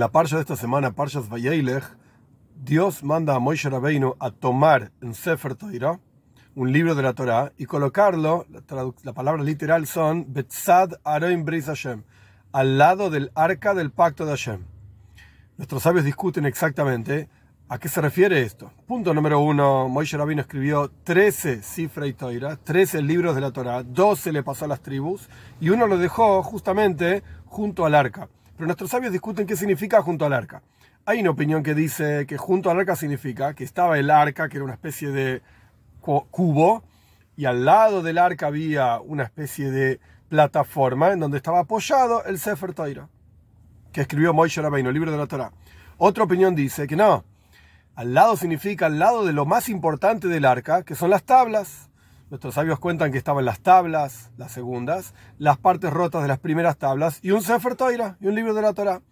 la parsha de esta semana, Parshas Vayelech, Dios manda a Moshe Rabbeinu a tomar en Sefer Torah, un libro de la Torah, y colocarlo, la, la palabra literal son Betzad Aroim Bris Hashem, al lado del arca del pacto de Hashem. Nuestros sabios discuten exactamente a qué se refiere esto. Punto número uno, Moshe Rabbeinu escribió 13 cifras y Torah, 13 libros de la Torah, 12 le pasó a las tribus, y uno lo dejó justamente junto al arca. Pero nuestros sabios discuten qué significa junto al arca. Hay una opinión que dice que junto al arca significa que estaba el arca, que era una especie de cubo, y al lado del arca había una especie de plataforma en donde estaba apoyado el Sefer Torah, que escribió Moishe Rabbeinu, el libro de la Torah. Otra opinión dice que no, al lado significa al lado de lo más importante del arca, que son las tablas. Nuestros sabios cuentan que estaban las tablas, las segundas, las partes rotas de las primeras tablas y un Sefer Toira y un libro de la Torah.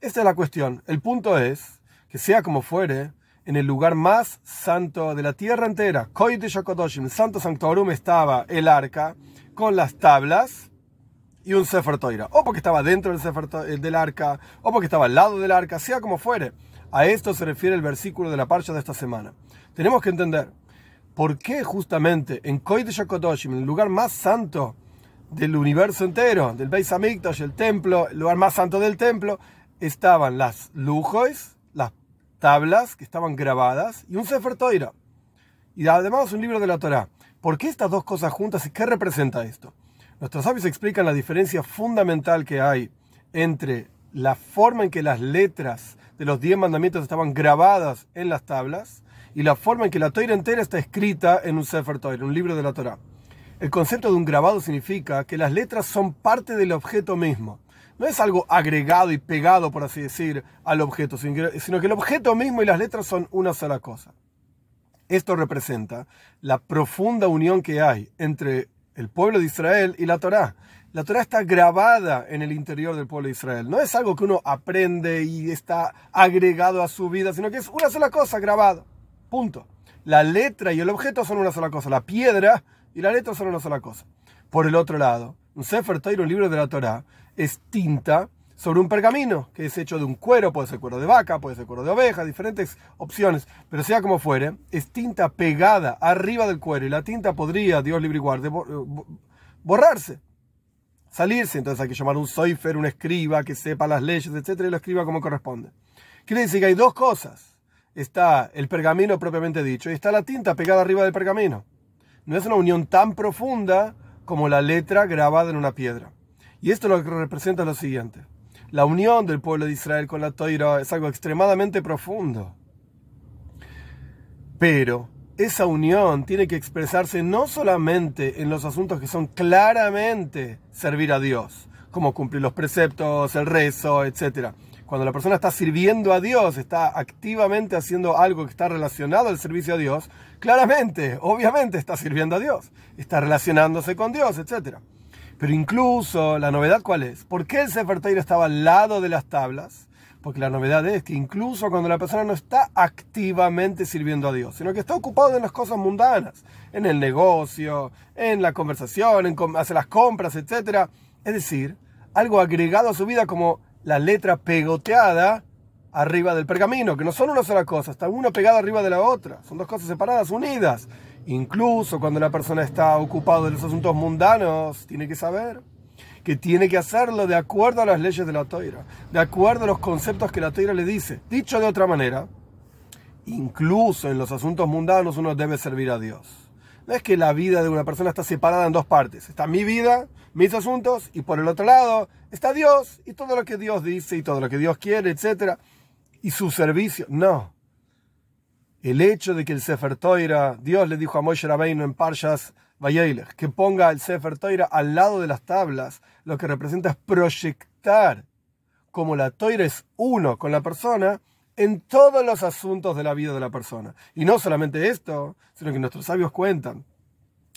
Esta es la cuestión. El punto es que sea como fuere, en el lugar más santo de la tierra entera, Koit Shakodoshim, santo sanctorum, estaba el arca con las tablas y un Sefer Toira. O porque estaba dentro del, Sefer del arca, o porque estaba al lado del arca, sea como fuere. A esto se refiere el versículo de la parcha de esta semana. Tenemos que entender ¿Por qué justamente en Kodesh HaKodoshim, en el lugar más santo del universo entero, del Beis Hamikdash, el templo, el lugar más santo del templo, estaban las lujos, las tablas que estaban grabadas y un Sefer Toira? Y además un libro de la Torah. ¿Por qué estas dos cosas juntas y qué representa esto? Nuestros sabios explican la diferencia fundamental que hay entre la forma en que las letras de los diez mandamientos estaban grabadas en las tablas y la forma en que la Torah entera está escrita en un Sefer Torah, un libro de la Torah. El concepto de un grabado significa que las letras son parte del objeto mismo. No es algo agregado y pegado, por así decir, al objeto, sino que el objeto mismo y las letras son una sola cosa. Esto representa la profunda unión que hay entre el pueblo de Israel y la Torá. La Torah está grabada en el interior del pueblo de Israel. No es algo que uno aprende y está agregado a su vida, sino que es una sola cosa grabada. Punto. La letra y el objeto son una sola cosa. La piedra y la letra son una sola cosa. Por el otro lado, un Sefer Torah, un libro de la Torah, es tinta sobre un pergamino que es hecho de un cuero, puede ser cuero de vaca, puede ser cuero de oveja, diferentes opciones, pero sea como fuere, es tinta pegada arriba del cuero y la tinta podría, Dios libre y guarde, borrarse, salirse. Entonces hay que llamar un soifer, un escriba que sepa las leyes, etcétera, y lo escriba como corresponde. Quiere decir que hay dos cosas está el pergamino propiamente dicho y está la tinta pegada arriba del pergamino. No es una unión tan profunda como la letra grabada en una piedra. Y esto lo que representa lo siguiente. La unión del pueblo de Israel con la Toira es algo extremadamente profundo. Pero esa unión tiene que expresarse no solamente en los asuntos que son claramente servir a Dios, como cumplir los preceptos, el rezo, etc., cuando la persona está sirviendo a Dios, está activamente haciendo algo que está relacionado al servicio a Dios, claramente, obviamente está sirviendo a Dios, está relacionándose con Dios, etc. Pero incluso, ¿la novedad cuál es? ¿Por qué el Sefer estaba al lado de las tablas? Porque la novedad es que incluso cuando la persona no está activamente sirviendo a Dios, sino que está ocupado en las cosas mundanas, en el negocio, en la conversación, en hacer las compras, etc. Es decir, algo agregado a su vida como la letra pegoteada arriba del pergamino, que no son una sola cosa, está una pegada arriba de la otra, son dos cosas separadas, unidas. Incluso cuando la persona está ocupada de los asuntos mundanos, tiene que saber que tiene que hacerlo de acuerdo a las leyes de la toira, de acuerdo a los conceptos que la toira le dice. Dicho de otra manera, incluso en los asuntos mundanos uno debe servir a Dios. No es que la vida de una persona está separada en dos partes. Está mi vida, mis asuntos, y por el otro lado está Dios y todo lo que Dios dice y todo lo que Dios quiere, etc. Y su servicio. No. El hecho de que el Sefer Toira, Dios le dijo a Moshe Rabbeinu en Parshas Vayelech, que ponga el Sefer Toira al lado de las tablas, lo que representa es proyectar como la Toira es uno con la persona, en todos los asuntos de la vida de la persona. Y no solamente esto, sino que nuestros sabios cuentan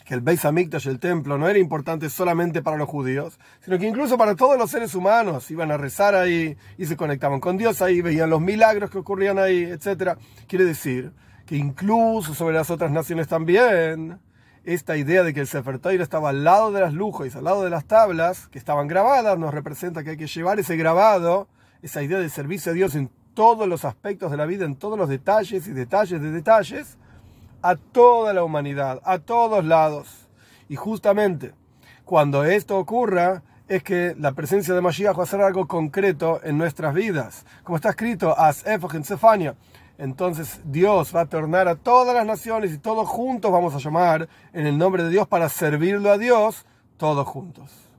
que el Beis Hamikdash, el templo, no era importante solamente para los judíos, sino que incluso para todos los seres humanos iban a rezar ahí y se conectaban con Dios ahí, veían los milagros que ocurrían ahí, etc. Quiere decir que incluso sobre las otras naciones también, esta idea de que el Sefer Torah estaba al lado de las lujos y al lado de las tablas que estaban grabadas, nos representa que hay que llevar ese grabado esa idea de servicio a Dios en todos los aspectos de la vida, en todos los detalles y detalles de detalles, a toda la humanidad, a todos lados. Y justamente cuando esto ocurra, es que la presencia de Mashiach va a ser algo concreto en nuestras vidas. Como está escrito, As en Sefania. Entonces Dios va a tornar a todas las naciones y todos juntos vamos a llamar en el nombre de Dios para servirlo a Dios, todos juntos.